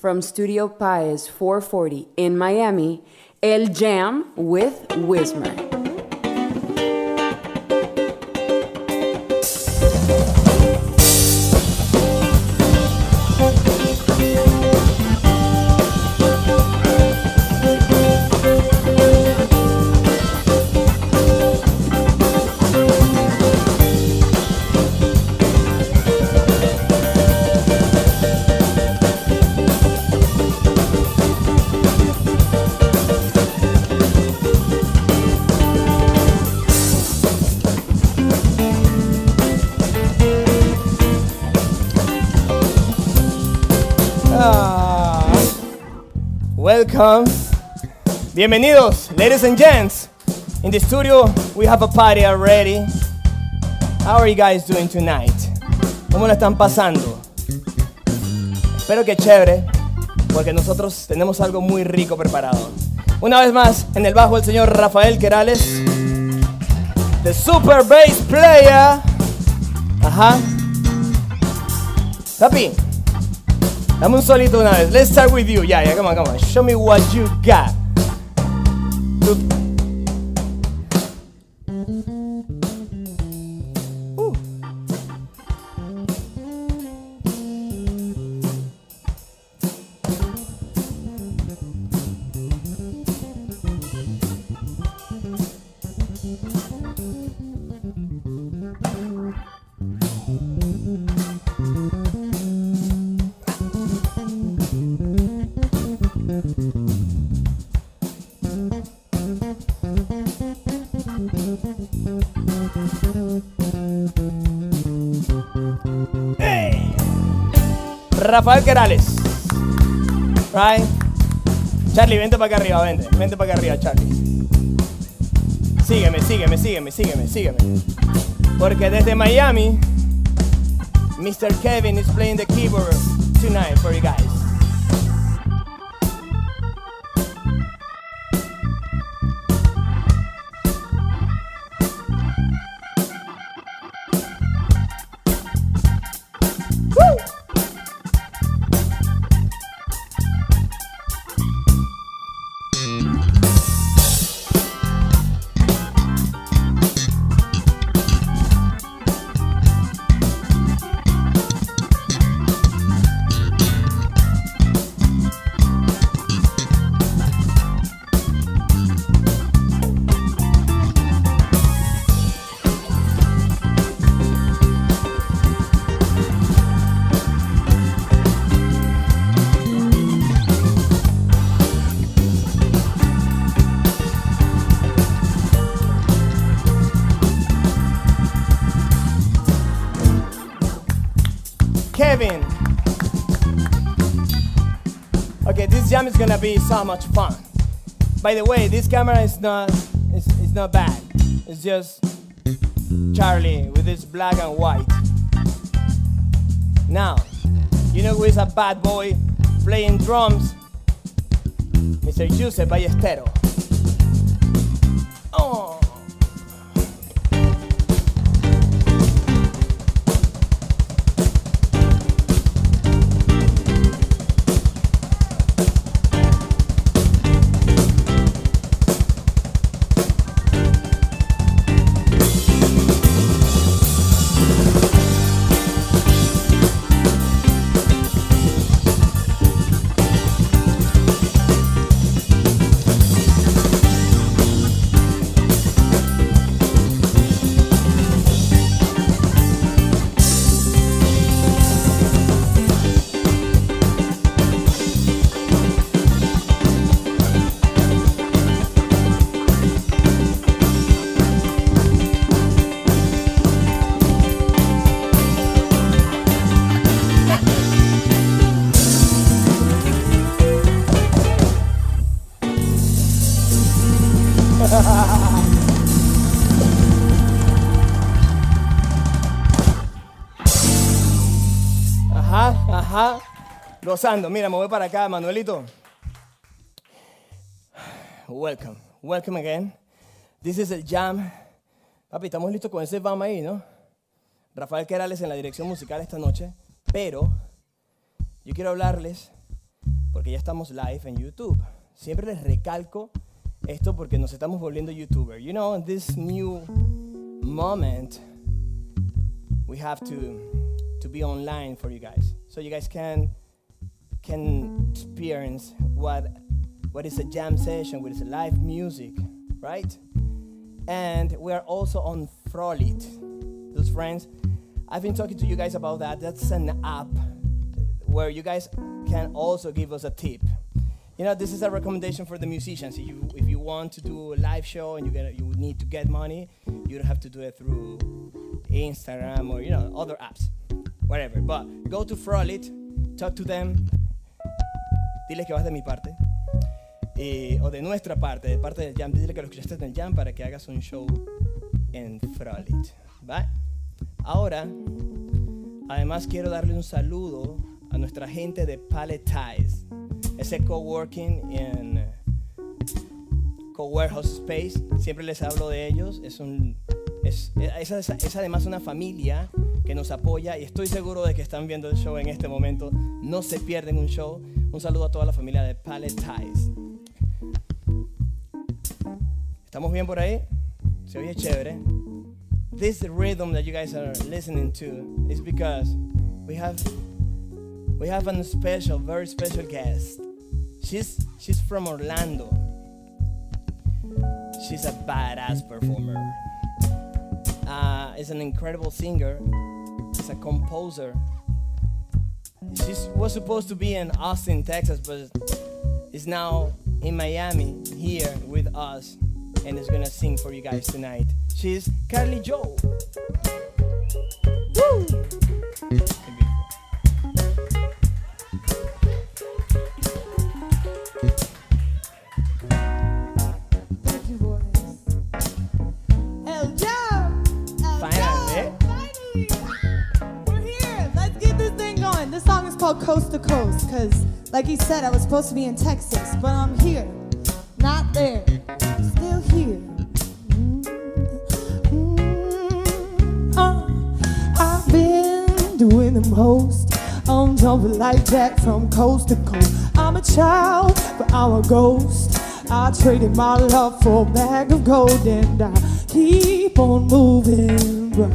from Studio Paez 440 in Miami, El Jam with Wizzmer. Bienvenidos, ladies and gents. In the studio, we have a party already. How are you guys doing tonight? ¿Cómo la están pasando? Espero que chévere, porque nosotros tenemos algo muy rico preparado. Una vez más, en el bajo el señor Rafael Querales, the super bass player. Ajá. Papi, dame un solito una vez. Let's start with you. Yeah, yeah, come on, come on. Show me what you got. Hey. Rafael Querales. Right. Charlie, vente para acá arriba, vente. Vente para acá arriba, Charlie. Sígueme, sígueme, sígueme, sígueme, sígueme. Porque desde Miami, Mr. Kevin is playing the keyboard tonight for you guys. Gonna be so much fun. By the way, this camera is not it's, it's not bad. It's just Charlie with his black and white. Now, you know who is a bad boy playing drums? Mr. Juseph Ballestero. Gozando. Mira, me voy para acá, Manuelito. Welcome. Welcome again. This is el jam. Papi, estamos listos con ese bam ahí, ¿no? Rafael Querales en la dirección musical esta noche. Pero yo quiero hablarles porque ya estamos live en YouTube. Siempre les recalco esto porque nos estamos volviendo youtuber. You know, in this new moment, we have to to be online for you guys, so you guys can can experience what what is a jam session, what is live music, right? And we are also on Frolit. Those friends, I've been talking to you guys about that. That's an app where you guys can also give us a tip. You know, this is a recommendation for the musicians. If you, if you want to do a live show and you get you need to get money, you don't have to do it through Instagram or you know other apps, whatever. But go to Frolit, talk to them, diles que vas de mi parte. Eh, o de nuestra parte, de parte del Jam, dile que lo escuchaste en el Jam para que hagas un show en Frolit. ¿Va? Ahora, además quiero darle un saludo a nuestra gente de Paletize, ese coworking en co-warehouse space. Siempre les hablo de ellos. Es además una familia que nos apoya y estoy seguro de que están viendo el show en este momento. No se pierden un show. Un saludo a toda la familia de Paletize. ¿Estamos bien por ahí? Se oye chévere. This rhythm that you guys are listening to is because we have we have a special, very special guest. She's she's from Orlando. She's a badass performer. Uh, is an incredible singer. She's a composer. She was supposed to be in Austin, Texas, but is now in Miami here with us and is gonna sing for you guys tonight. She's Carly Jo. Woo! Because, like he said, I was supposed to be in Texas, but I'm here. Not there. Still here. Mm, uh, I've been doing the most. I'm jumping like Jack from coast to coast. I'm a child, but I'm a ghost. I traded my love for a bag of gold and I keep on moving, but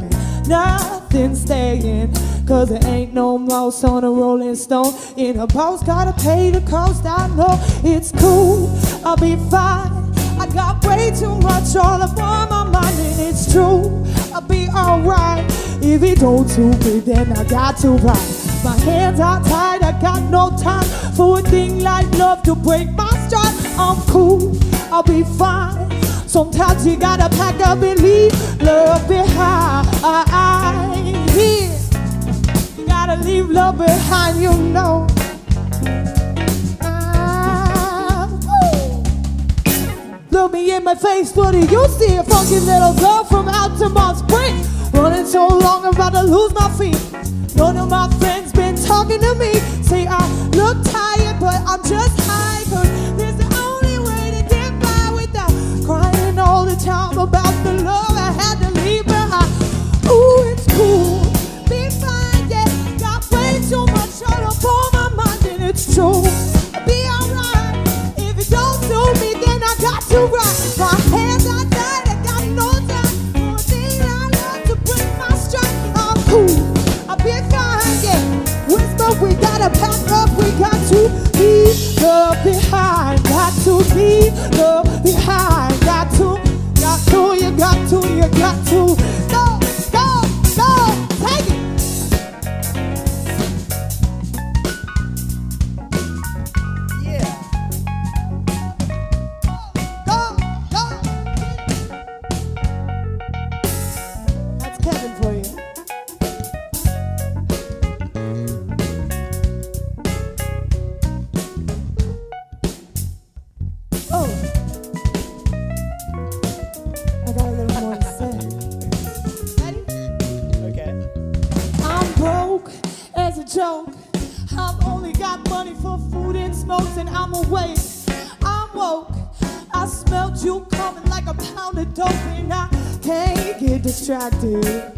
nothing's staying. Cause there ain't no mouse on a rolling stone. In a boat, gotta pay the cost. I know it's cool, I'll be fine. I got way too much all up on my mind, and it's true. I'll be alright. If it don't suit me, then I got to ride. My hands are tied, I got no time for a thing like love to break my stride. I'm cool, I'll be fine. Sometimes you gotta pack up and leave love behind. Leave love behind, you know. Ah. Look me in my face, what do you see? A funky little girl from Altamonte Spring. Running so long, I'm about to lose my feet. None of my friends been talking to me. Say I look tired, but I'm just high. Cause this the only way to get by without crying all the time about the love behind. Got to leave love behind. Got to, got to, you got to, you got to. Get distracted.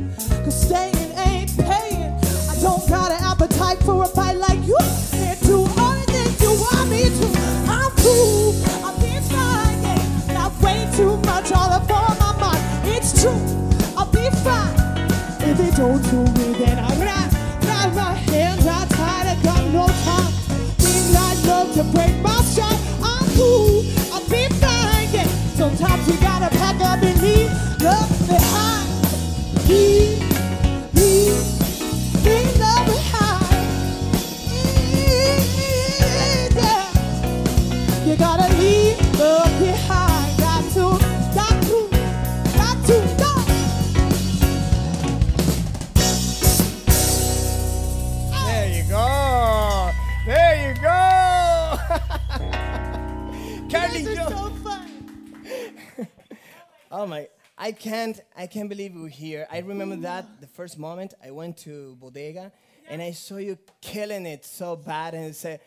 Can't. I can't believe we're here. I remember that the first moment I went to Bodega and I saw you killing it so bad and said,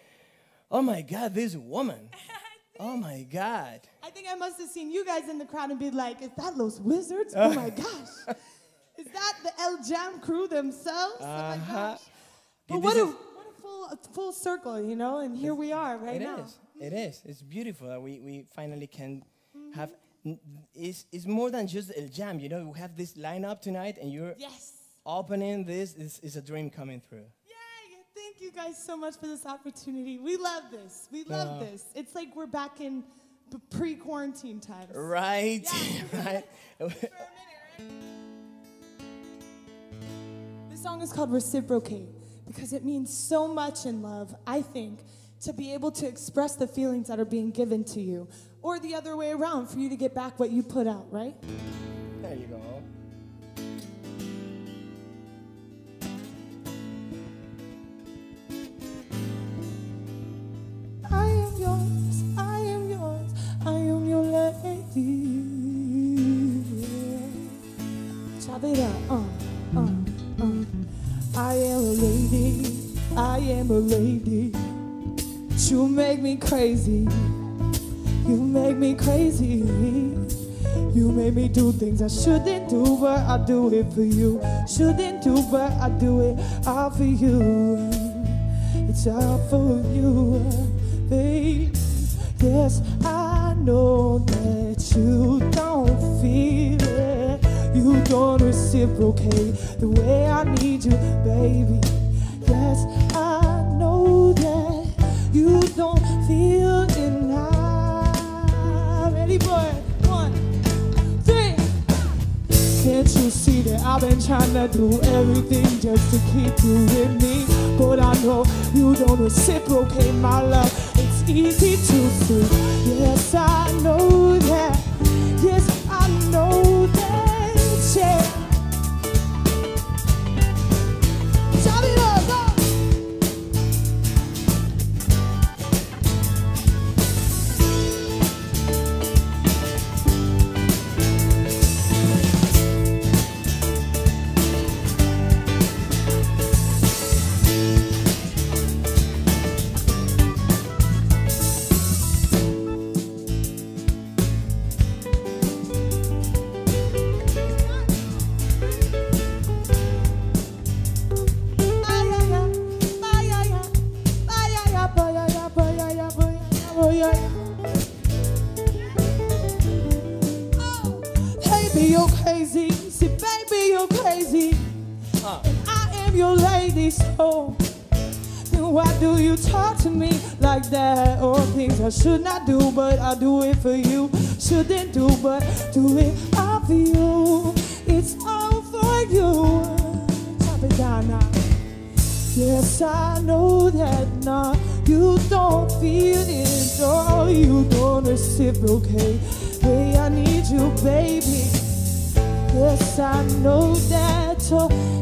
"Oh my God, this woman! Oh my God!" I think I must have seen you guys in the crowd and be like, is that Los Wizards? Oh my gosh. Is that the El Jam crew themselves? Oh my Uh-huh. gosh. But what a, what a full, a full circle, you know? And here we are right It now. is. It is. It's beautiful that we, we finally can have. It's, it's more than just El Jam. You know, we have this lineup tonight, and you're Yes. opening this. Is is a dream coming through. Yay! Thank you guys so much for this opportunity. We love this. We love Yeah. this. It's like we're back in pre-quarantine times. Right. right. This song is called Reciprocate because it means so much in love, I think, to be able to express the feelings that are being given to you, or the other way around, for you to get back what you put out, right? There you go. I am yours, I am yours, I am your lady. Chop it up, uh, uh, uh. I am a lady, I am a lady. You make me crazy, Make me do things I shouldn't do, but I do it for you. Shouldn't do, but I do it all for you. It's all for you, babe. Yes, I know that you don't feel it. You don't reciprocate the way I need you, baby. Yes, I know that you don't feel Can't you see that I've been trying to do everything just to keep you with me? But I know you don't reciprocate my love. It's easy to see. Yes, I know that. Yes, I know that. Yeah. Should not do, but I do it for you. Shouldn't do, but do it all for you. It's all for you. Chop it down now. Yes, I know that now you don't feel it, no, you don't reciprocate. Hey, I need you, baby. Yes, I know that. Oh,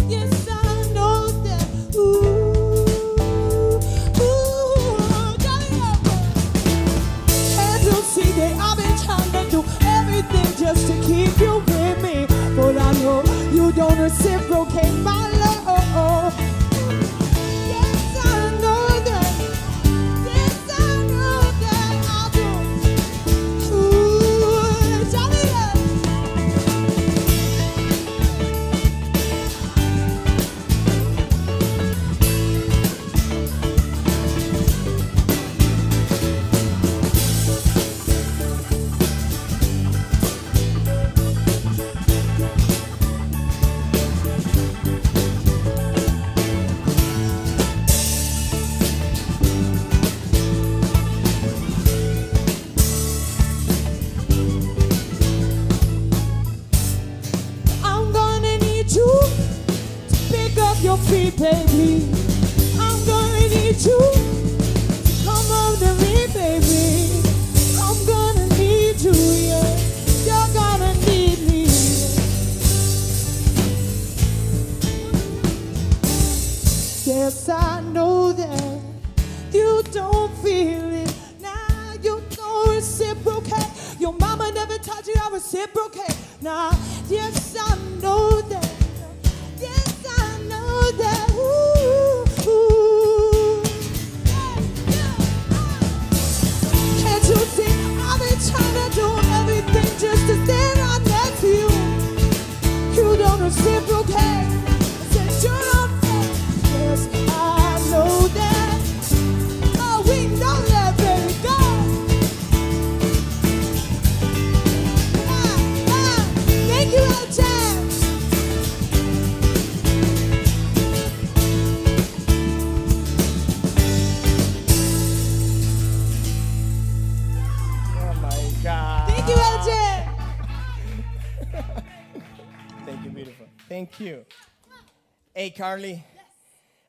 Hey, Carly.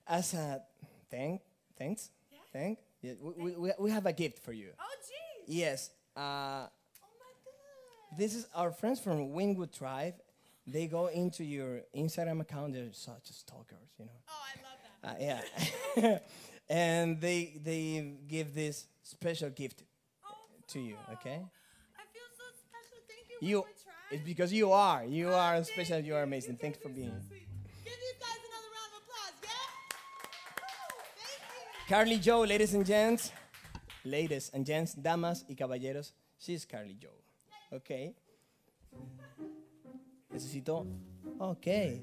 As a thank, thanks, thank. Yeah, we, we, we have a gift for you. Oh, jeez. Yes. Uh, Oh, my God. this is our friends from Wynwood Tribe. They go into your Instagram account. They're such stalkers, you know. Oh, I love that. Uh, yeah. and they they give this special gift to you. Okay. I feel so special. Thank you. You. It's because you are. You are Oh, special. thank You are amazing. You Thanks for being so Carly Joe, ladies and gents. Ladies and gents, damas y caballeros. She's Carly Joe. Okay. Necesito. Okay.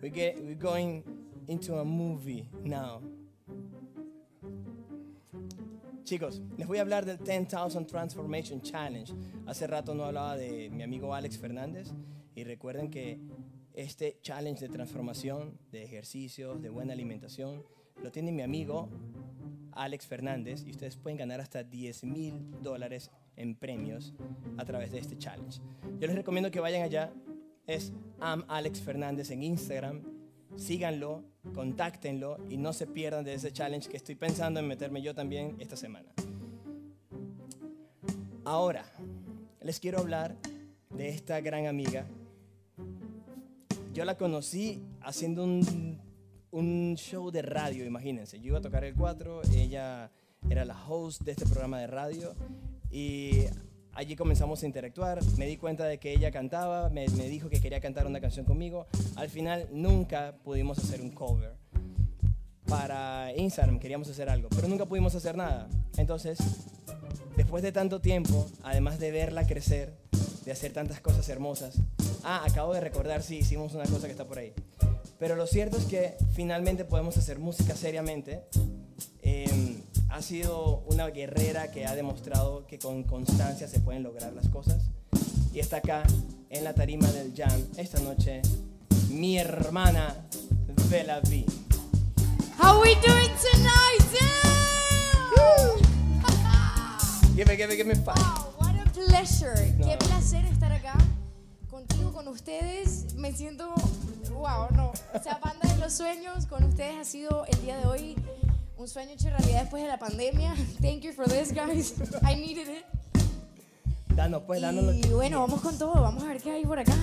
We get we're going into a movie now. Chicos, les voy a hablar del 10,000 Transformation Challenge. Hace rato no hablaba de mi amigo Alex Fernández y recuerden que este challenge de transformación, de ejercicios, de buena alimentación, lo tiene mi amigo Alex Fernández y ustedes pueden ganar hasta 10 mil dólares en premios a través de este challenge. Yo les recomiendo que vayan allá. Es am Alex Fernández en Instagram. Síganlo, contáctenlo y no se pierdan de ese challenge que estoy pensando en meterme yo también esta semana. Ahora, les quiero hablar de esta gran amiga. Yo la conocí haciendo un, un show de radio, imagínense. Yo iba a tocar el 4, ella era la host de este programa de radio y allí comenzamos a interactuar. Me di cuenta de que ella cantaba, me, me dijo que quería cantar una canción conmigo. Al final nunca pudimos hacer un cover. Para Instagram queríamos hacer algo, pero nunca pudimos hacer nada. Entonces, después de tanto tiempo, además de verla crecer, de hacer tantas cosas hermosas, ah, acabo de recordar, sí, hicimos una cosa que está por ahí. Pero lo cierto es que finalmente podemos hacer música seriamente. Eh, ha sido una guerrera que ha demostrado que con constancia se pueden lograr las cosas. Y está acá en la tarima del jam esta noche mi hermana Bella V. How we doing tonight? Yeah! Give me, give me, give me five. wow, what a pleasure. No. Qué placer estar acá contigo, con ustedes. Me siento, wow, no. O sea, banda de los sueños con ustedes ha sido el día de hoy un sueño hecho realidad después de la pandemia. Thank you for this, guys. I needed it. Danos, pues, danos Y bueno, vamos con todo. Vamos a ver qué hay por acá.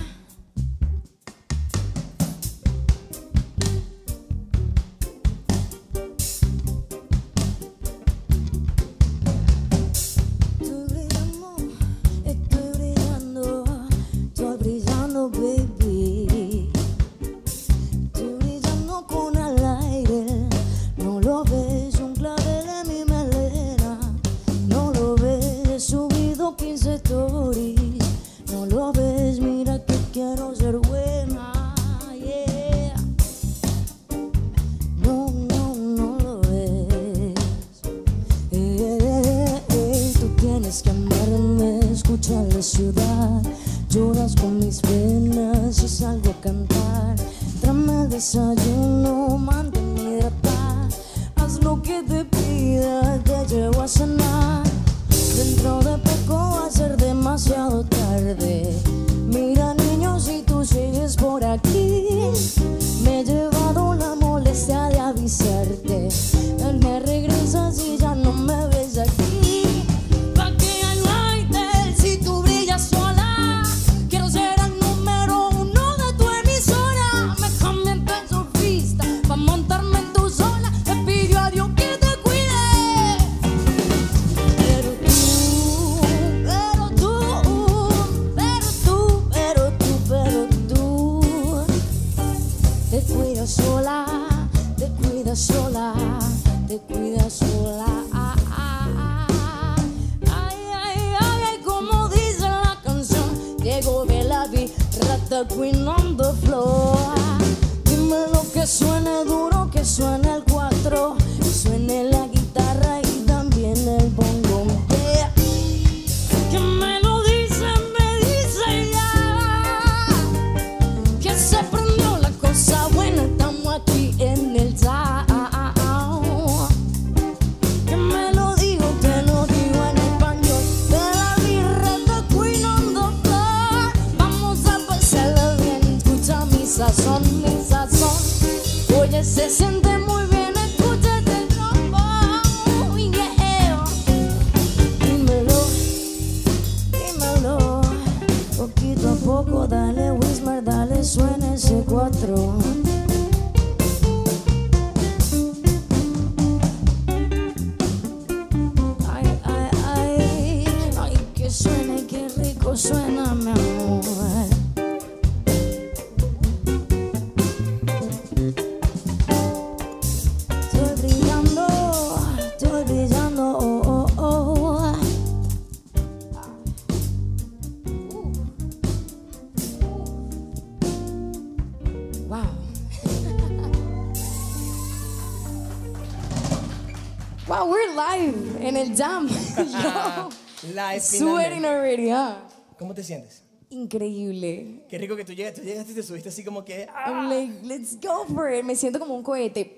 Jam. Yo, sweating finalmente. already, huh? ¿Cómo te sientes? Increíble. Qué rico que tú llegaste, tú llegaste y te subiste así como que... ¡ah! I'm like, let's go for it. Me siento como un cohete.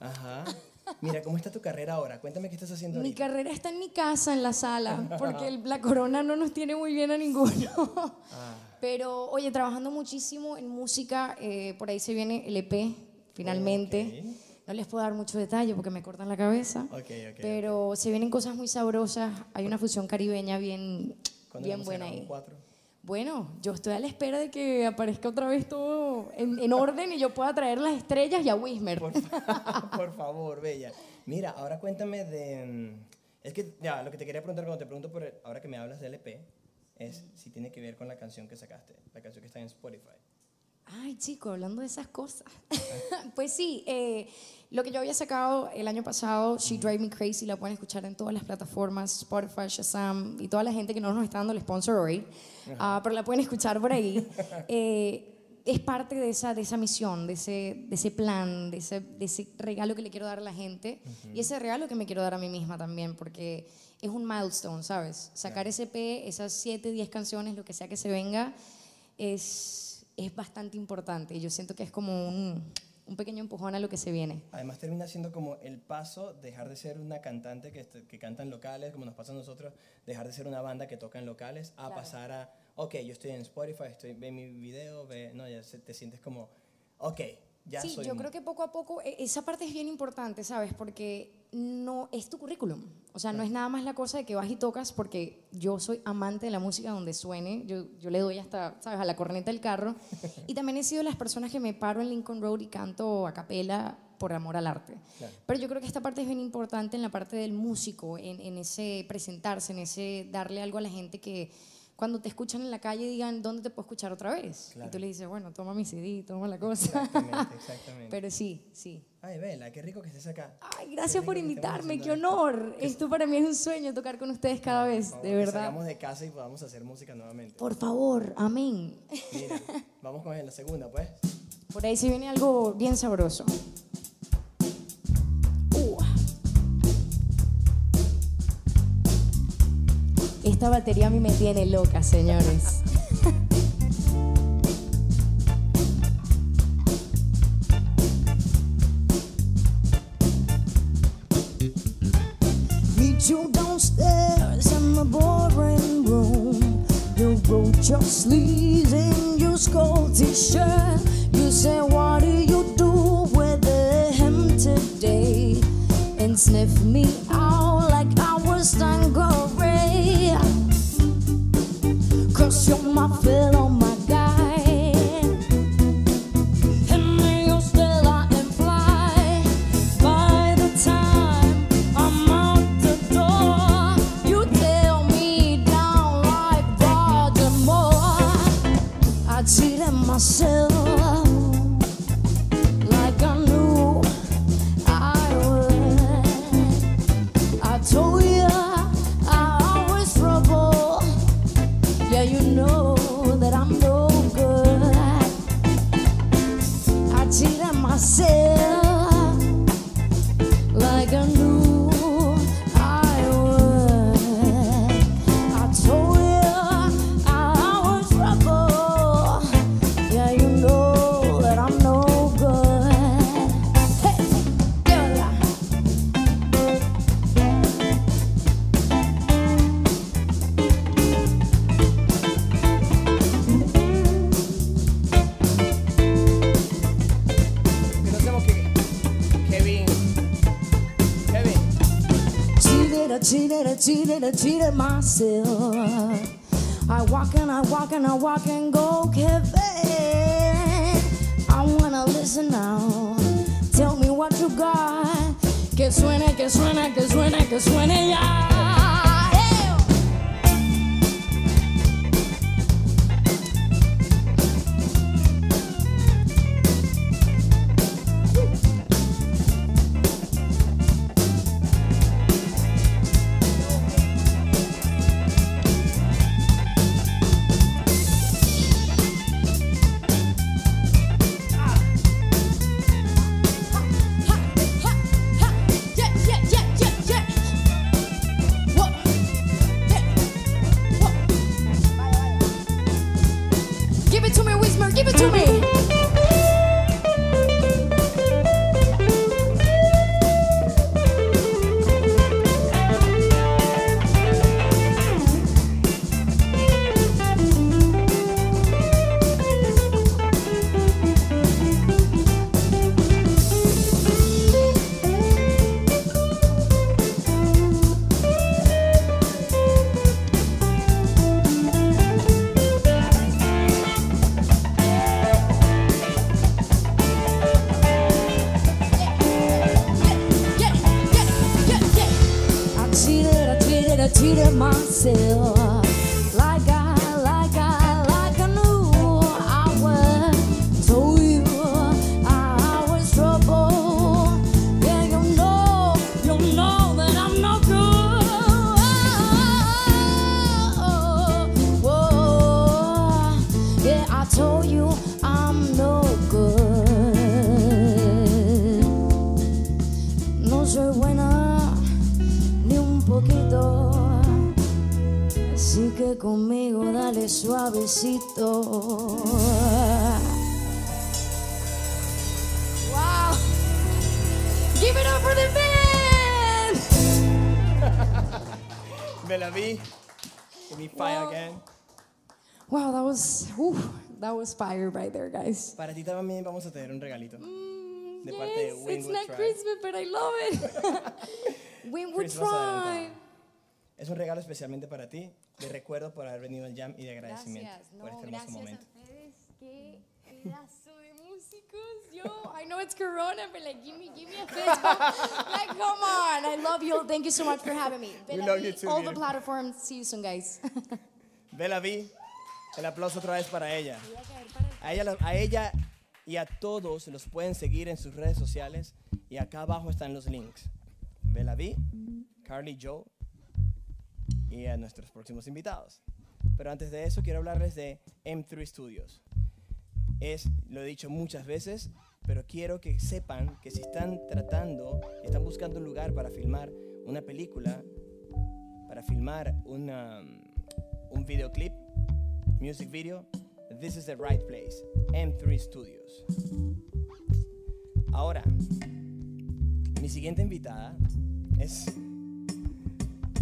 Ajá. Mira, ¿cómo está tu carrera ahora? Cuéntame qué estás haciendo Mi ahorita. carrera está en mi casa, en la sala, porque el- la corona no nos tiene muy bien a ninguno. Ah. Pero, oye, trabajando muchísimo en música, eh, por ahí se viene el EP, finalmente. Ok. No les puedo dar mucho detalle porque me cortan la cabeza. Ok, ok, Pero se vienen cosas muy sabrosas. Hay una fusión caribeña bien, ¿Cuándo bien buena ahí. cuatro? Bueno, yo estoy a la espera de que aparezca otra vez todo en, en orden y yo pueda traer las estrellas y a Wismer. Por, fa- por favor, bella. Mira, ahora cuéntame de... mm, Es que, ya, lo que te quería preguntar cuando te pregunto por... el- ahora que me hablas del EP, es si tiene que ver con la canción que sacaste, la canción que está en Spotify. Ay, chico, hablando de esas cosas. pues sí, eh, lo que yo había sacado el año pasado, She Drive Me Crazy, la pueden escuchar en todas las plataformas, Spotify, Shazam y toda la gente que no nos está dando el sponsor hoy, ah, pero la pueden escuchar por ahí. Eh, es parte de esa, de esa misión, de ese, de ese plan, de ese, de ese regalo que le quiero dar a la gente y ese regalo que me quiero dar a mí misma también, porque es un milestone, ¿sabes? Sacar ese EP, esas 7, 10 canciones, lo que sea que se venga, es, es bastante importante. Yo siento que es como un, un pequeño empujón a lo que se viene. Además termina siendo como el paso, dejar de ser una cantante que, que canta en locales, como nos pasa a nosotros, dejar de ser una banda que toca en locales, a pasar a, ok, yo estoy en Spotify, estoy, ve mi video, ve, no, ya se- te sientes como, ok, ya sí, soy... yo creo que poco a poco e- esa parte es bien importante, ¿sabes? Porque no es tu currículum. O sea, no es nada más la cosa de que vas y tocas porque yo soy amante de la música donde suene. Yo, yo le doy hasta, ¿sabes? A la corneta del carro. Y también he sido de las personas que me paro en Lincoln Road y canto a capela por amor al arte. Claro. Pero yo creo que esta parte es bien importante en la parte del músico, en, en ese presentarse, en ese darle algo a la gente que cuando te escuchan en la calle digan, ¿dónde te puedo escuchar otra vez? Claro. Y tú le dices, bueno, toma mi CD, toma la cosa. Exactamente, exactamente. Pero sí, sí. Ay, Vela, qué rico que estés acá. Ay, gracias por invitarme, qué haciendo esto. honor. Esto para mí es un sueño tocar con ustedes cada vez, Por favor, de verdad. salgamos de casa y podamos hacer música nuevamente. Por favor, amén. Mira, vamos con la segunda, pues. Por ahí se viene algo bien sabroso. Esta batería a mí me tiene loca, señores. Meet you downstairs in the boring room. You rolled your sleeves in your skull t-shirt. You say, what do you do with him today? And sniff me cheated, I cheated, myself. I walk and I walk and I walk and go, Kevin. I wanna listen now. Tell me what you got. Que suene, que suene, que suene, que suene ya. That was fire right there, guys. Para ti también vamos a tener un regalito. Mm, De parte de yes, it's Winwood not Tribe. Christmas, but I love it. Winwood Tribe. Es un regalo especialmente para ti, de recuerdo por haber venido al jam y de agradecimiento Gracias, por no, este hermoso gracias momento. a ustedes. Qué pedazo de músicos. Yo, I know it's Corona, but like, give me, give me a fist bump. like, come on. I love you. Thank you so much for having me. We Bella love B, you too, All the beautiful. platforms. See you soon, guys. Bella B, el aplauso otra vez para ella. A ella, a ella y a todos los pueden seguir en sus redes sociales y acá abajo están los links. Bella B, Carly Joe y a nuestros próximos invitados. Pero antes de eso quiero hablarles de M3 Studios. Es, lo he dicho muchas veces, pero quiero que sepan que si están tratando, están buscando un lugar para filmar una película, para filmar una, un videoclip, music video, this is the right place. M3 Studios. Ahora, mi siguiente invitada es.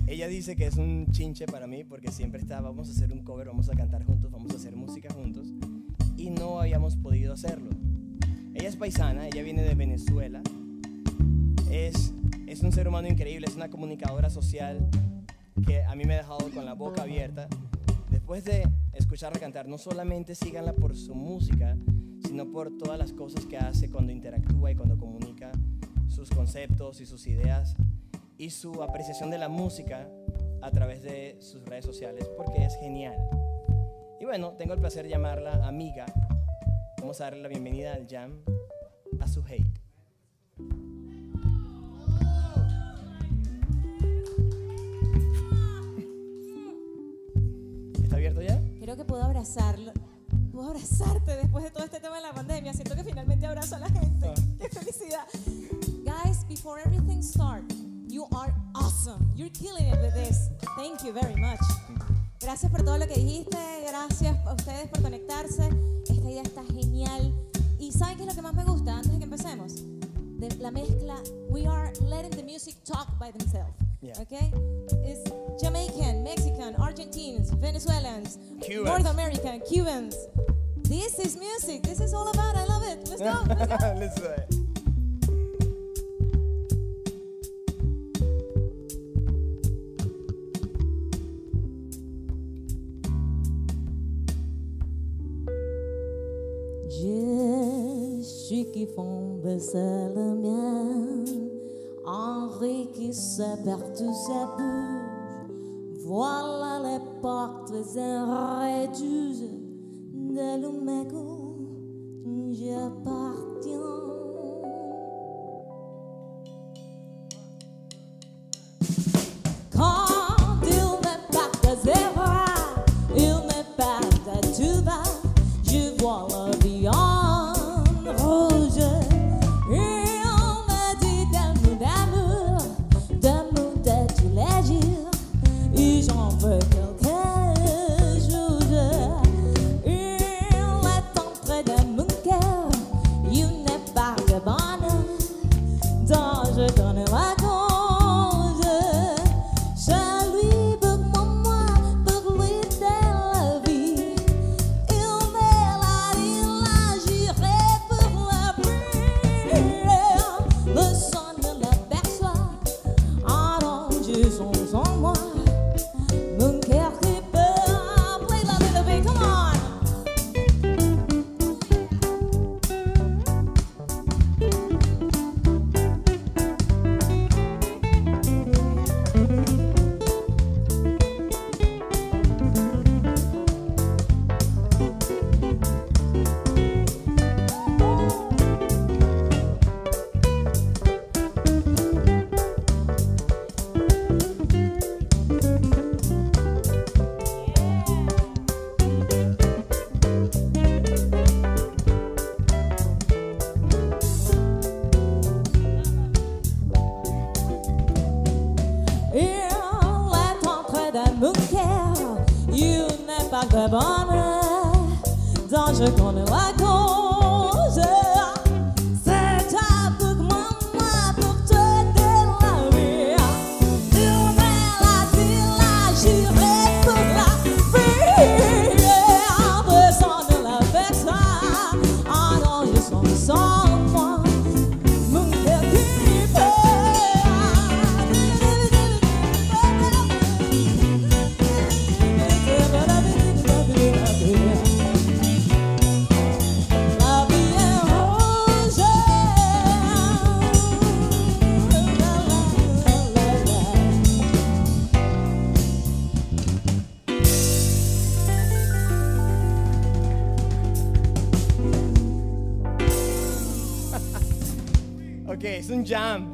Ella dice que es un chinche para mí porque siempre está, vamos a hacer un cover, vamos a cantar juntos, vamos a hacer música juntos y no habíamos podido hacerlo. Ella es paisana, ella viene de Venezuela, es, es un ser humano increíble, es una comunicadora social que a mí me ha dejado con la boca abierta. Después de escucharla cantar, no solamente síganla por su música, sino por todas las cosas que hace cuando interactúa y cuando comunica sus conceptos y sus ideas y su apreciación de la música a través de sus redes sociales, porque es genial. Y bueno, tengo el placer de llamarla amiga. Vamos a darle la bienvenida al jam a su hate. Creo que puedo abrazarlo. Puedo abrazarte después de todo este tema de la pandemia. Siento que finalmente abrazo a la gente. Ah. ¡Qué felicidad! Guys, before everything starts, you are awesome. You're killing it with this. Thank you very much. Gracias por todo lo que dijiste. Gracias a ustedes por conectarse. Esta idea está genial. ¿Y saben qué es lo que más me gusta antes de que empecemos? De la mezcla. We are letting the music talk by themselves. Yeah. Okay? It's Jamaican, Mexican, Argentines, Venezuelans, Cubans. North American, Cubans. This is music. This is all about. I love it. Let's go. Let's, go. Let's go. Je suis qui font de Henri qui partout sa bouche. Voilà les portes réduites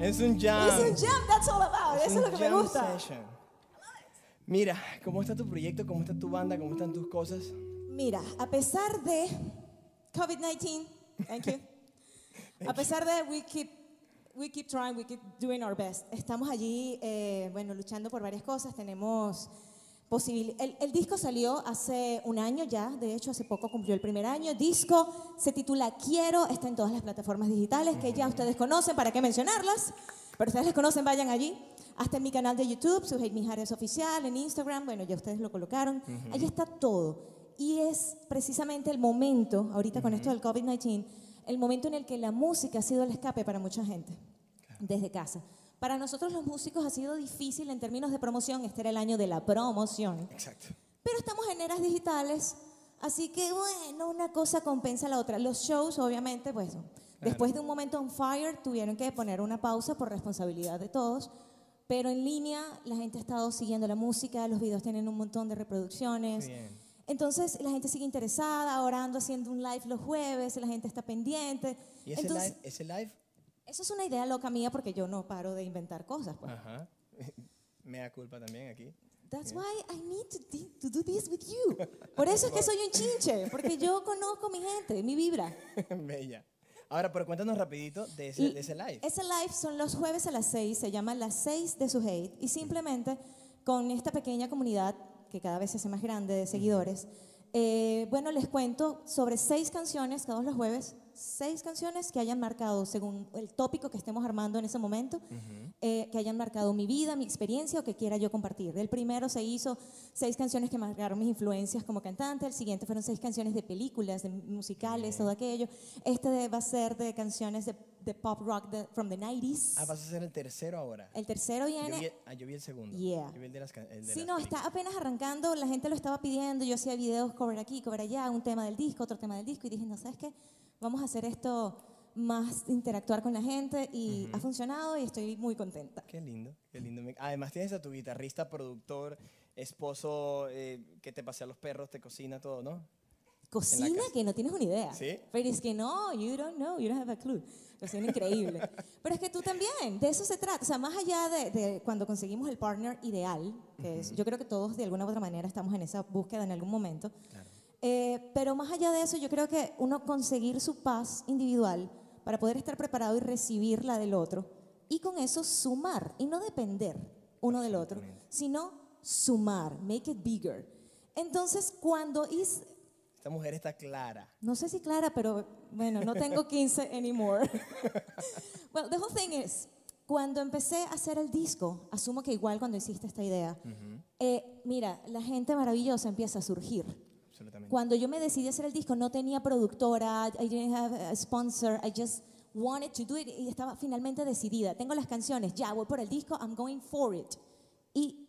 es un jam. Es un jam, that's all about. Eso es lo que me gusta. session. Mira, ¿cómo está tu proyecto? ¿Cómo está tu banda? ¿Cómo están tus cosas? Mira, a pesar de COVID-19, thank you. a pesar de we keep we keep trying, we keep doing our best. Estamos allí, eh, bueno, luchando por varias cosas. Tenemos posibil el, el disco salió hace un año ya, de hecho hace poco cumplió el primer año. Disco se titula Quiero, está en todas las plataformas digitales que ya ustedes conocen, ¿para qué mencionarlas? Pero ustedes las conocen, vayan allí. Hasta en mi canal de YouTube, Suheit Mijares Oficial, en Instagram, bueno, ya ustedes lo colocaron. Allí está todo. Y es precisamente el momento, ahorita con esto del COVID-19, el momento en el que la música ha sido el escape para mucha gente, desde casa. Para nosotros los músicos ha sido difícil en términos de promoción, este era el año de la promoción, Exacto. pero estamos en eras digitales, así que bueno, una cosa compensa a la otra. Los shows, obviamente, pues después de un momento on fire, tuvieron que poner una pausa por responsabilidad de todos, pero en línea la gente ha estado siguiendo la música, los videos tienen un montón de reproducciones. Bien. Entonces la gente sigue interesada, ahora ando haciendo un live los jueves, la gente está pendiente. ¿Y ese Entonces, live? ¿Ese live? Eso es una idea loca mía porque yo no paro de inventar cosas. Pues. Ajá. Me da culpa también aquí. That's why I need to, to do this with you. Por eso es que soy un chinche, porque yo conozco mi gente, mi vibra. Bella. Ahora, pero cuéntanos rapidito de ese, de ese live. Ese live son los jueves a las 6, se llama Las 6 de su hate y simplemente con esta pequeña comunidad que cada vez se hace más grande de seguidores, eh, bueno, les cuento sobre seis canciones todos los jueves, seis canciones que hayan marcado, según el tópico que estemos armando en ese momento, eh, que hayan marcado mi vida, mi experiencia o que quiera yo compartir. El primero se hizo seis canciones que marcaron mis influencias como cantante, el siguiente fueron seis canciones de películas, de musicales, todo aquello. Este va a ser de canciones de, de pop rock de, from the 90s. Ah, vas a ser el tercero ahora. El tercero Yo vi, viene... ah, yo vi el segundo. Yeah. Yo vi el de las, ca- el de Sí, las no, está apenas arrancando, la gente lo estaba pidiendo, yo hacía videos cover aquí, cover allá, un tema del disco, otro tema del disco, y dije, no, ¿sabes qué? Vamos a hacer esto más interactuar con la gente y ha funcionado y estoy muy contenta. Qué lindo, qué lindo. Además tienes a tu guitarrista, productor, esposo eh, que te pasea los perros, te cocina todo, ¿no? Cocina que no tienes una idea. ¿Sí? Pero es que no, you don't know, you don't have a clue. Cocina increíble. Pero es que tú también, de eso se trata. O sea, más allá de, de cuando conseguimos el partner ideal, que es, yo creo que todos de alguna u otra manera estamos en esa búsqueda en algún momento. Eh, pero más allá de eso, yo creo que uno conseguir su paz individual para poder estar preparado y recibir la del otro y con eso sumar y no depender uno del otro, sino sumar, make it bigger. Entonces, cuando hice, Esta mujer está clara. no sé si clara, pero bueno, no tengo 15 anymore. well, the whole thing is, cuando empecé a hacer el disco, asumo que igual cuando hiciste esta idea, eh, mira, la gente maravillosa empieza a surgir. Absolutamente. Cuando yo me decidí hacer el disco, no tenía productora, I didn't have a sponsor, I just wanted to do it y estaba finalmente decidida. Tengo las canciones, ya voy por el disco, I'm going for it. Y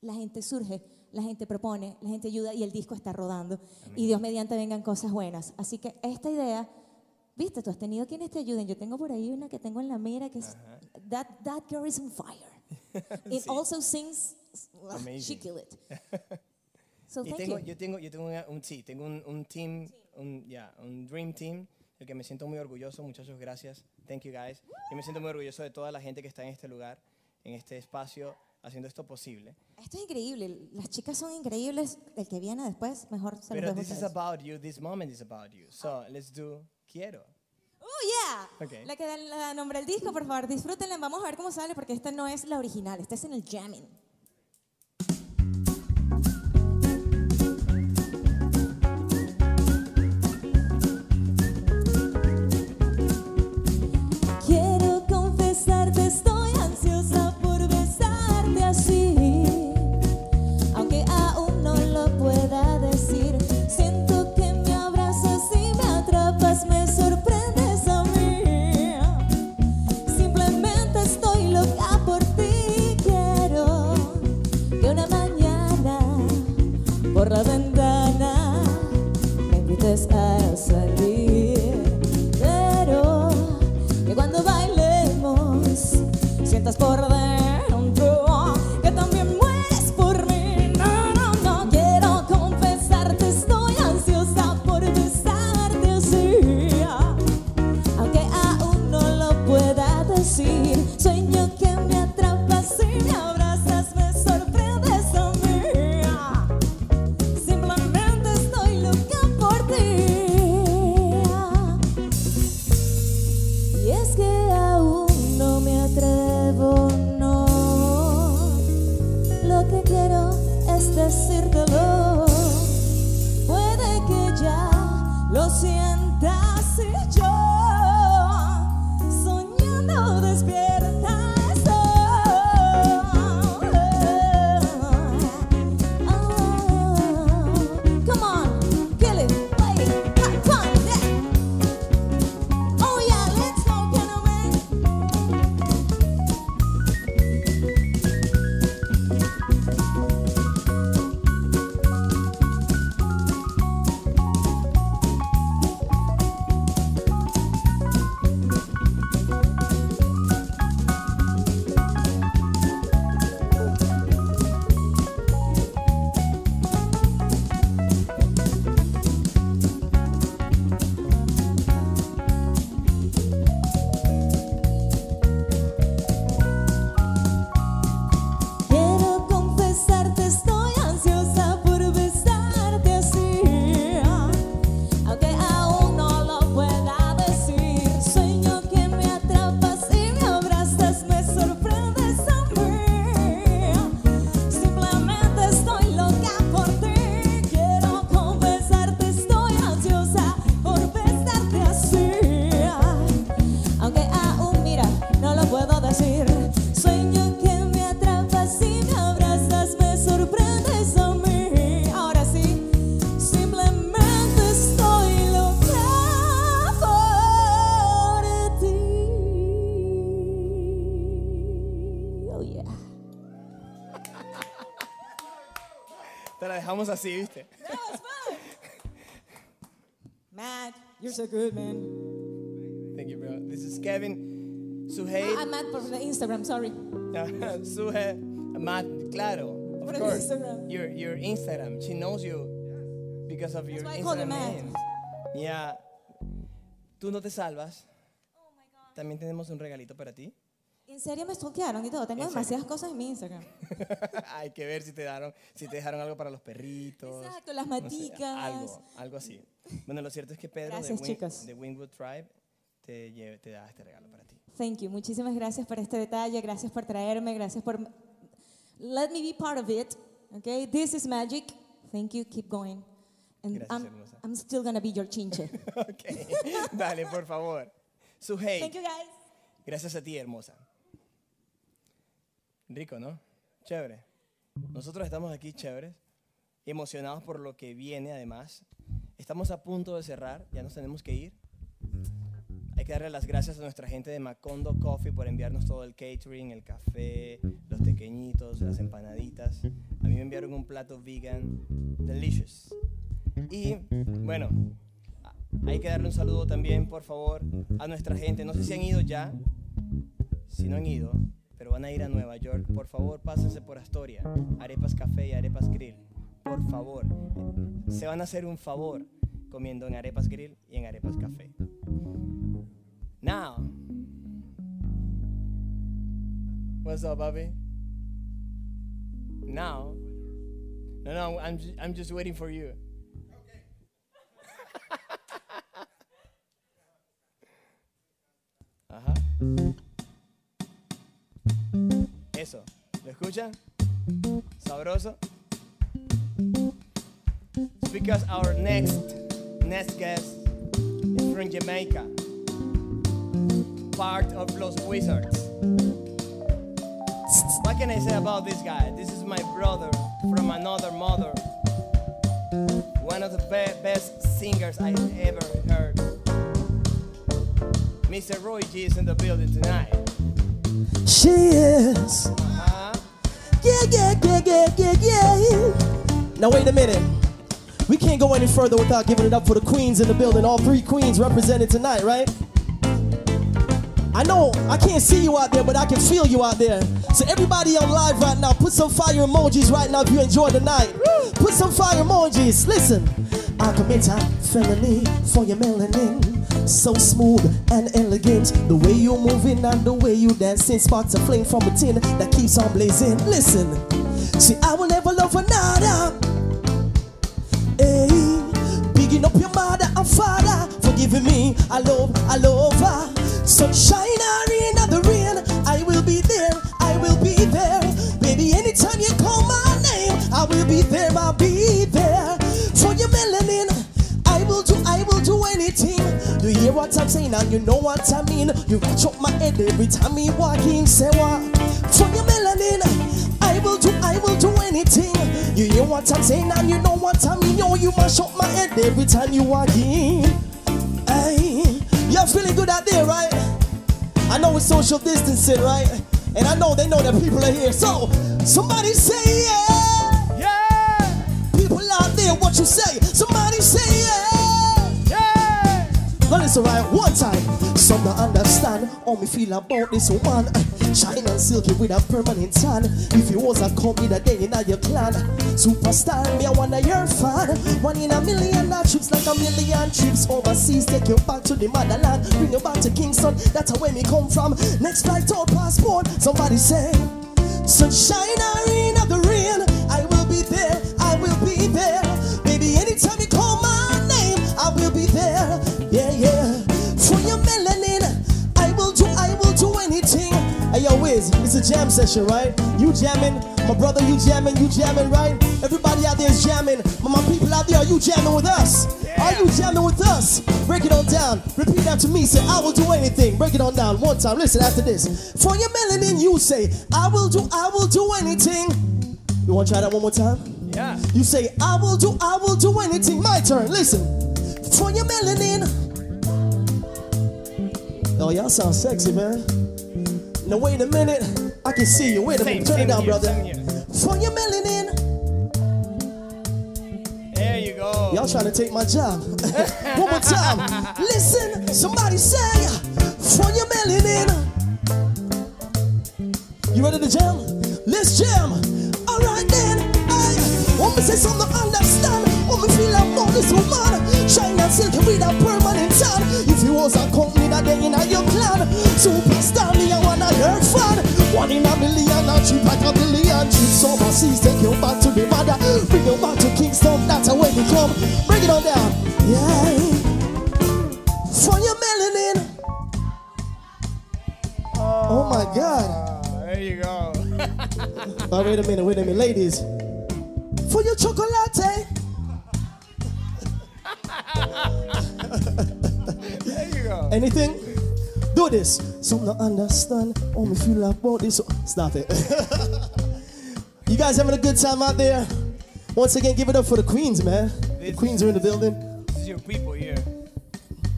la gente surge, la gente propone, la gente ayuda y el disco está rodando. Y Dios mediante vengan cosas buenas. Así que esta idea, viste, tú has tenido quienes te ayuden. Yo tengo por ahí una que tengo en la mira que es, that, that girl is on fire. It Sí. also sings, she killed it. So Y thank tengo, you. yo tengo, yo tengo una- un, sí, tengo un, un team, un, ya, un dream team, del que me siento muy orgulloso. Muchachos, gracias. Thank you, guys. Yo me siento muy orgulloso de toda la gente que está en este lugar, en este espacio, haciendo esto posible. Esto es increíble. Las chicas son increíbles. El que viene después, mejor se Pero los dejo a this is ustedes. about you, this moment is about you. So, let's do Quiero. ¡Oh, yeah! Ok. La que da la nombre al disco, por favor, disfrútenla. Vamos a ver cómo sale, porque esta no es la original. Esta es en el jamming. Dejamos así, ¿viste? Matt, you're so good, man. Thank you, bro. This is Kevin Suhail. I'm mad for the Instagram, sorry. Suhe, Matt, claro. Of Por course. Instagram. Your, your Instagram. She knows you because of your Instagram Matt. name. Yeah. Tú no te salvas. También tenemos un regalito para ti. En serio me stalkearon y todo. Tengo demasiadas cosas en mi Instagram. Hay que ver si te daron, si te dejaron algo para los perritos. Exacto, las no sé, maticas. algo, algo así. Bueno, lo cierto es que Pedro Gracias, de, Win- de Wingwood Tribe te, lle- te da este regalo para ti. Thank you. Muchísimas gracias por este detalle. Gracias por traerme. Gracias por. Let me be part of it. Okay? This is magic. Thank you. Keep going. And Gracias, I'm, hermosa. I'm still gonna be your chinche. ok, dale, por favor. Suhei, Thank you, guys. gracias a ti, hermosa. Rico, ¿no? Chévere. Nosotros estamos aquí chéveres, emocionados por lo que viene además. Estamos a punto de cerrar, ya nos tenemos que ir. Hay que darle las gracias a nuestra gente de Macondo Coffee por enviarnos todo el catering, el café, los pequeñitos, las empanaditas. A mí me enviaron un plato vegan delicious. Y bueno, hay que darle un saludo también, por favor, a nuestra gente. No sé si han ido ya, si no han ido, pero van a ir a Nueva York. Por favor, pásense por Astoria, Arepas Café y Arepas Grill. Por favor, se van a hacer un favor comiendo en Arepas Grill y en Arepas Café. Now, what's up, Bobby? Now, no, no, I'm, ju- I'm just waiting for you. Ajá. Eso. ¿Lo escuchan? Sabroso. It's because our next next guest is from Jamaica. Part of Los Wizards. What can I say about this guy? This is my brother from another mother. One of the be- best singers I ever heard. Mr. Roy G is in the building tonight. She is. Yeah, yeah, yeah, yeah, yeah, yeah. Now wait a minute. We can't go any further without giving it up for the queens in the building. All three queens represented tonight, right? I know I can't see you out there, but I can feel you out there. So everybody on live right now, put some fire emojis right now if you enjoy the night. Put some fire emojis. Listen, I commit a felony for your melanin. So smooth and elegant, the way you're moving and the way you dancing sparks a flame from within that keeps on blazing. Listen, see, I will never love another. Hey, bigging up your mother and father for giving me a love, a love her. Sunshine or hear what I'm saying? And you know what I mean. You reach up my head every time me walk in, say what? For your melanin, I will do, I will do anything. You hear what I'm saying? And you know what I mean. Yo, you mash up my head every time you walk in. Hey, you're feeling good out there, right? I know it's social distancing, right? And I know they know that people are here. So, somebody say yeah. Yeah! People out there, what you say? Somebody say yeah. Now listen right, one time. Some don't understand how me feel about this woman. Shine and silky with a permanent tan. If you was a come in a day in your clan. Superstar, me I wanna your fan. One in a million trips like a million trips overseas. Take you back to the motherland. Bring you back to Kingston. That's where me come from. Next flight out passport. Somebody say. Sunshine or the Hey, yo, Wiz, it's a jam session, right? You jamming, my brother, you jamming, you jamming, right? Everybody out there is jamming. My, my people out there, are you jamming with us? Are you jamming with us? Break it on down. Repeat after me. Say, I will do anything. Break it on down. One time. Listen after this. For your melanin, you say, I will do, I will do anything. You want to try that one more time? Yeah! You say, I will do, I will do anything. My turn. Listen. For your melanin. Oh, y'all sound sexy, man. Now, wait a minute. I can see you. Wait a Same, minute. Turn it down, here, brother. For your melanin. There you go. Y'all trying to take my job. One more time. Listen, somebody say, For your melanin. You ready to jam? Let's jam. Alright then. Hey. Want me say something understand? Want me feel like more this woman? Shine and silky with a permanent tan. If you was a company that day in your clan, superstar One in a million, cheap like a billion. Trips overseas, take you back to the mother. Bring you back to Kingston, that's where we come. Bring it on down. Yeah. For your melanin. Oh my God. There you go. Oh, wait a minute, wait a minute, ladies. For your chocolate. There you go. Anything? Do this. Some not understand. Oh, me feel like about this. Stop it. you guys having a good time out there? Once again, give it up for the queens, man. The queens are in the building. This is your people here.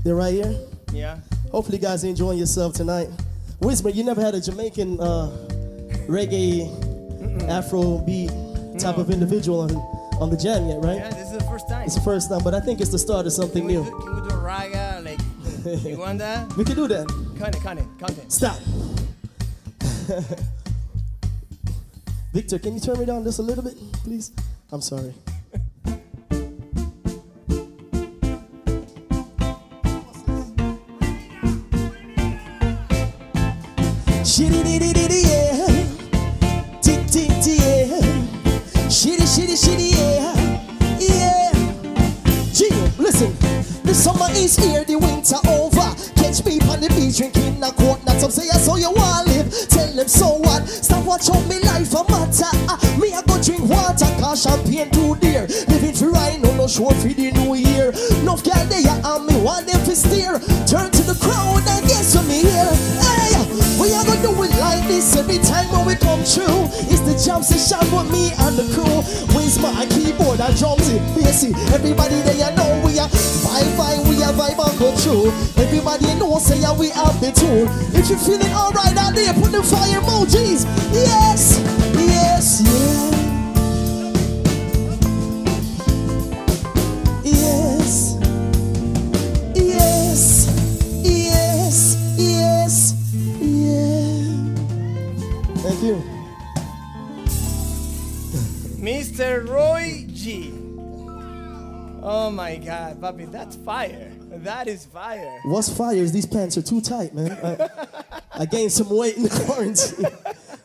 They're right here. Yeah. Hopefully, you guys are enjoying yourself tonight. Wizzmer, you never had a Jamaican uh, reggae, Afro beat type of individual on, on the jam yet, right? Yeah, this is the first time. It's the first time, but I think it's the start of something Can new. do, can we do a raga? You want that? We can do that. Count it, count it, count it. Stop. Victor, can you turn me down just a little bit, please? I'm sorry. Shitty diddy diddy yeah. Tick tick tick yeah. Shitty shitty shitty yeah. Yeah. Gio, listen. The summer is here, on drinking a quart. Not some say I saw you want live. Tell them so what? Stop watch on me life a matter. Ah, me I go drink water, cause champagne too dear. Living for right no no sure for the new year. No girl there and me want them to steer. Turn to the crowd and guess what me here. Hey, we are gonna do it like this every time when we come through. It's the jam session with me and the crew. Where's my keyboard and drums it? Bassy, everybody there you know we are we are vibe and through. Everybody know say yeah, we have the tool. If you feeling alright out there, put the fire emojis. Yes, yes, yeah. Yes. Yes. Yes. Yes. Yeah. Thank you. Mr. Roy G. Oh my God, Bobby, that's fire. That is fire. What's fire is these pants are too tight, man. I, I gained some weight in the quarantine.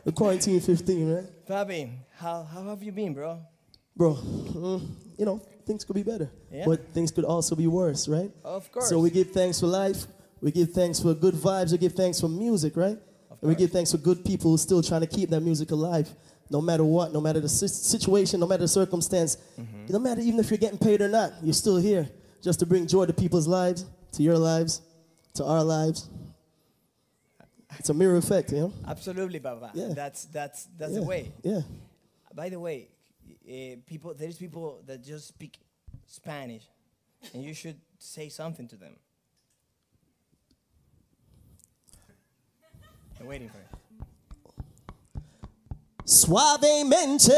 the quarantine 15, man. Papi, how, how have you been, bro? Bro, mm, you know, things could be better. Yeah. But things could also be worse, right? Of course. So we give thanks for life. We give thanks for good vibes. We give thanks for music, right? And we give thanks for good people who still trying to keep that music alive, no matter what, no matter the situation, no matter the circumstance, Mm-hmm. no matter even if you're getting paid or not, you're still here just to bring joy to people's lives, to your lives, to our lives. It's a mirror effect, you know? Absolutely, Papa. Yeah. That's that's that's yeah. the way. Yeah. By the way, uh, people there's people that just speak Spanish, and you should say something to them. I'm waiting for it. Suavemente.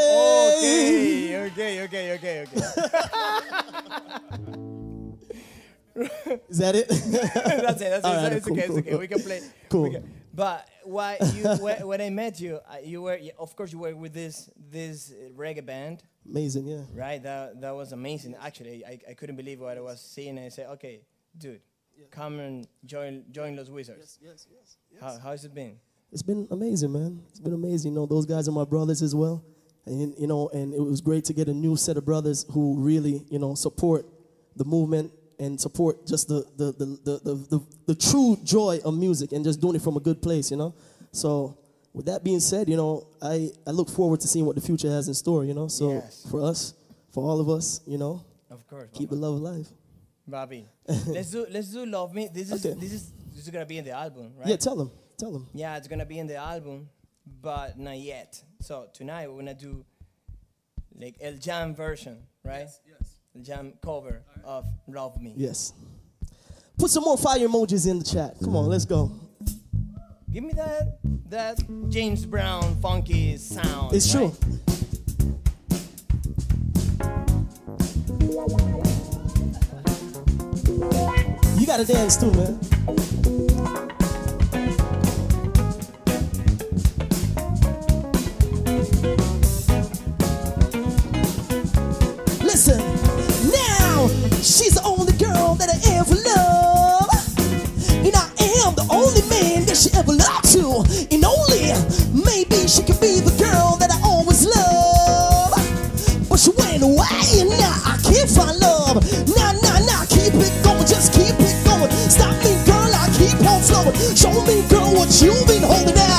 Okay, okay, okay, okay, okay. Is that it? that's it. That's it. right, it's cool, okay. It's okay. cool. We can play. Cool. can- But why you when, when I met you, uh, you were yeah, of course you were with this this reggae band, Amazing, yeah. right? That that was amazing. Actually, I, I couldn't believe what I was seeing, and I said, okay, dude, come and join join Los Wizards. Yes, yes. How how's it been? It's been amazing, man. It's been amazing. You know, those guys are my brothers as well. And, you know, and it was great to get a new set of brothers who really, you know, support the movement and support just the, the, the, the, the, the, the true joy of music and just doing it from a good place, you know? So, with that being said, you know, I, I look forward to seeing what the future has in store, you know? So, Yes. for us, for all of us, you know, Of course, keep the love alive. Bobby. let's do let's do Love Me. This is Okay. this is this is gonna be in the album, right? Yeah, tell them. Tell them. Yeah, it's gonna be in the album, but not yet. So tonight we're gonna do like El Jam version, right? Yes, yes. Jam cover of Love Me. Yes. Put some more fire emojis in the chat. Come on, let's go. Give me that that James Brown funky sound. It's true. You gotta dance too, man. to. And only maybe she could be the girl that I always love. But she went away and now I can't find love. Nah, nah, nah, keep it going, just keep it going. Stop me, girl, I keep on flowing. Show me, girl, what you've been holding out.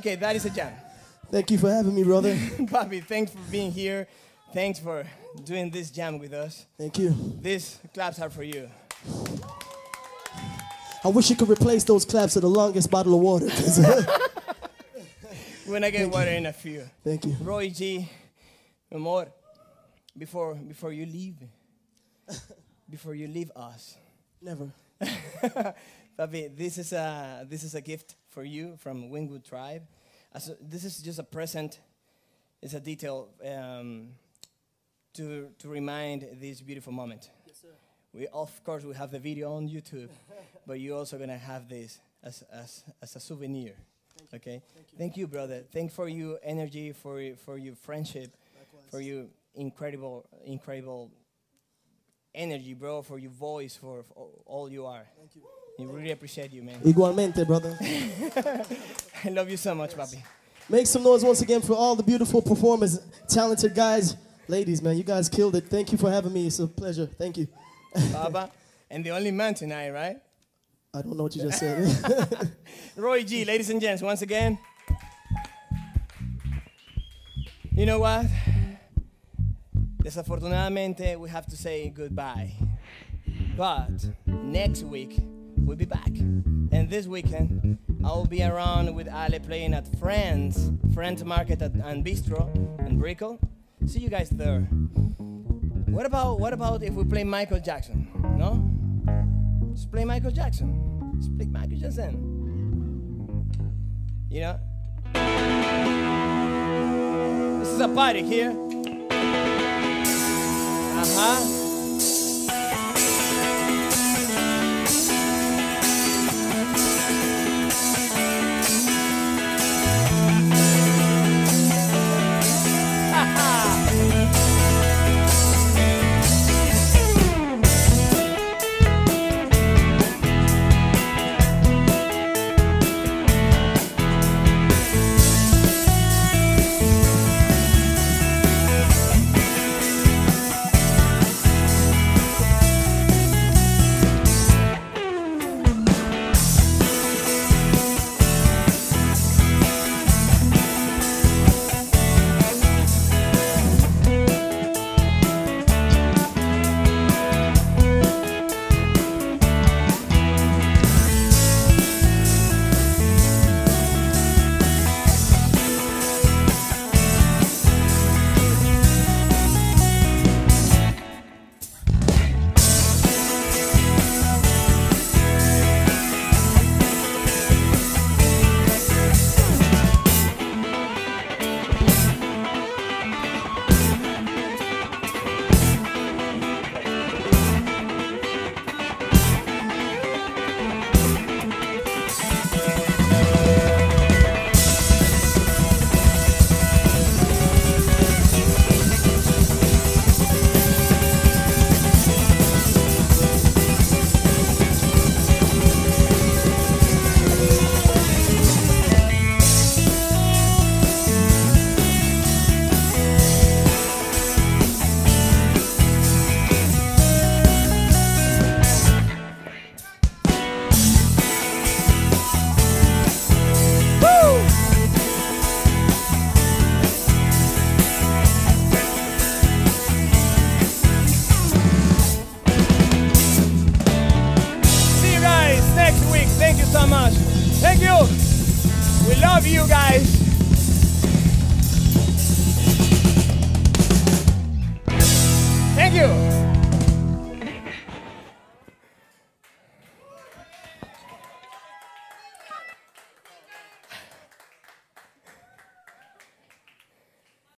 Okay, that is a jam. Thank you for having me, brother. Bobby, thanks for being here. Thanks for doing this jam with us. Thank you. These claps are for you. I wish you could replace those claps to the longest bottle of water. We're gonna get water in a few. Thank you. Roy G, amor, before before you leave, before you leave us, Never. Bobby, this is a this is a gift for you from Wynwood Tribe. As a- this is just a present. It's a detail um, to to remind this beautiful moment. We of course we have the video on YouTube, but you're also gonna have this as as as a souvenir. Okay. Thank you. brother. Thank for your energy, for for your friendship, for your incredible incredible energy, bro. For your voice, for, for all you are. Thank you. We really appreciate you, man. Igualmente, brother. I love you so much, papi. Make some noise once again for all the beautiful performers, talented guys, ladies, man. You guys killed it. Thank you for having me. It's a pleasure. Thank you. Papa, and the only man tonight, right? I don't know what you just said. Roy G, ladies and gents, once again. You know what? Desafortunadamente, we have to say goodbye. But next week, we'll be back. And this weekend, I'll be around with Ale playing at Friends, Friends Market at, and Bistro and Brickell. See you guys there. What about what about if we play Michael Jackson? No? Just play Michael Jackson. Just play Michael Jackson. You know? This is a party here. Uh-huh.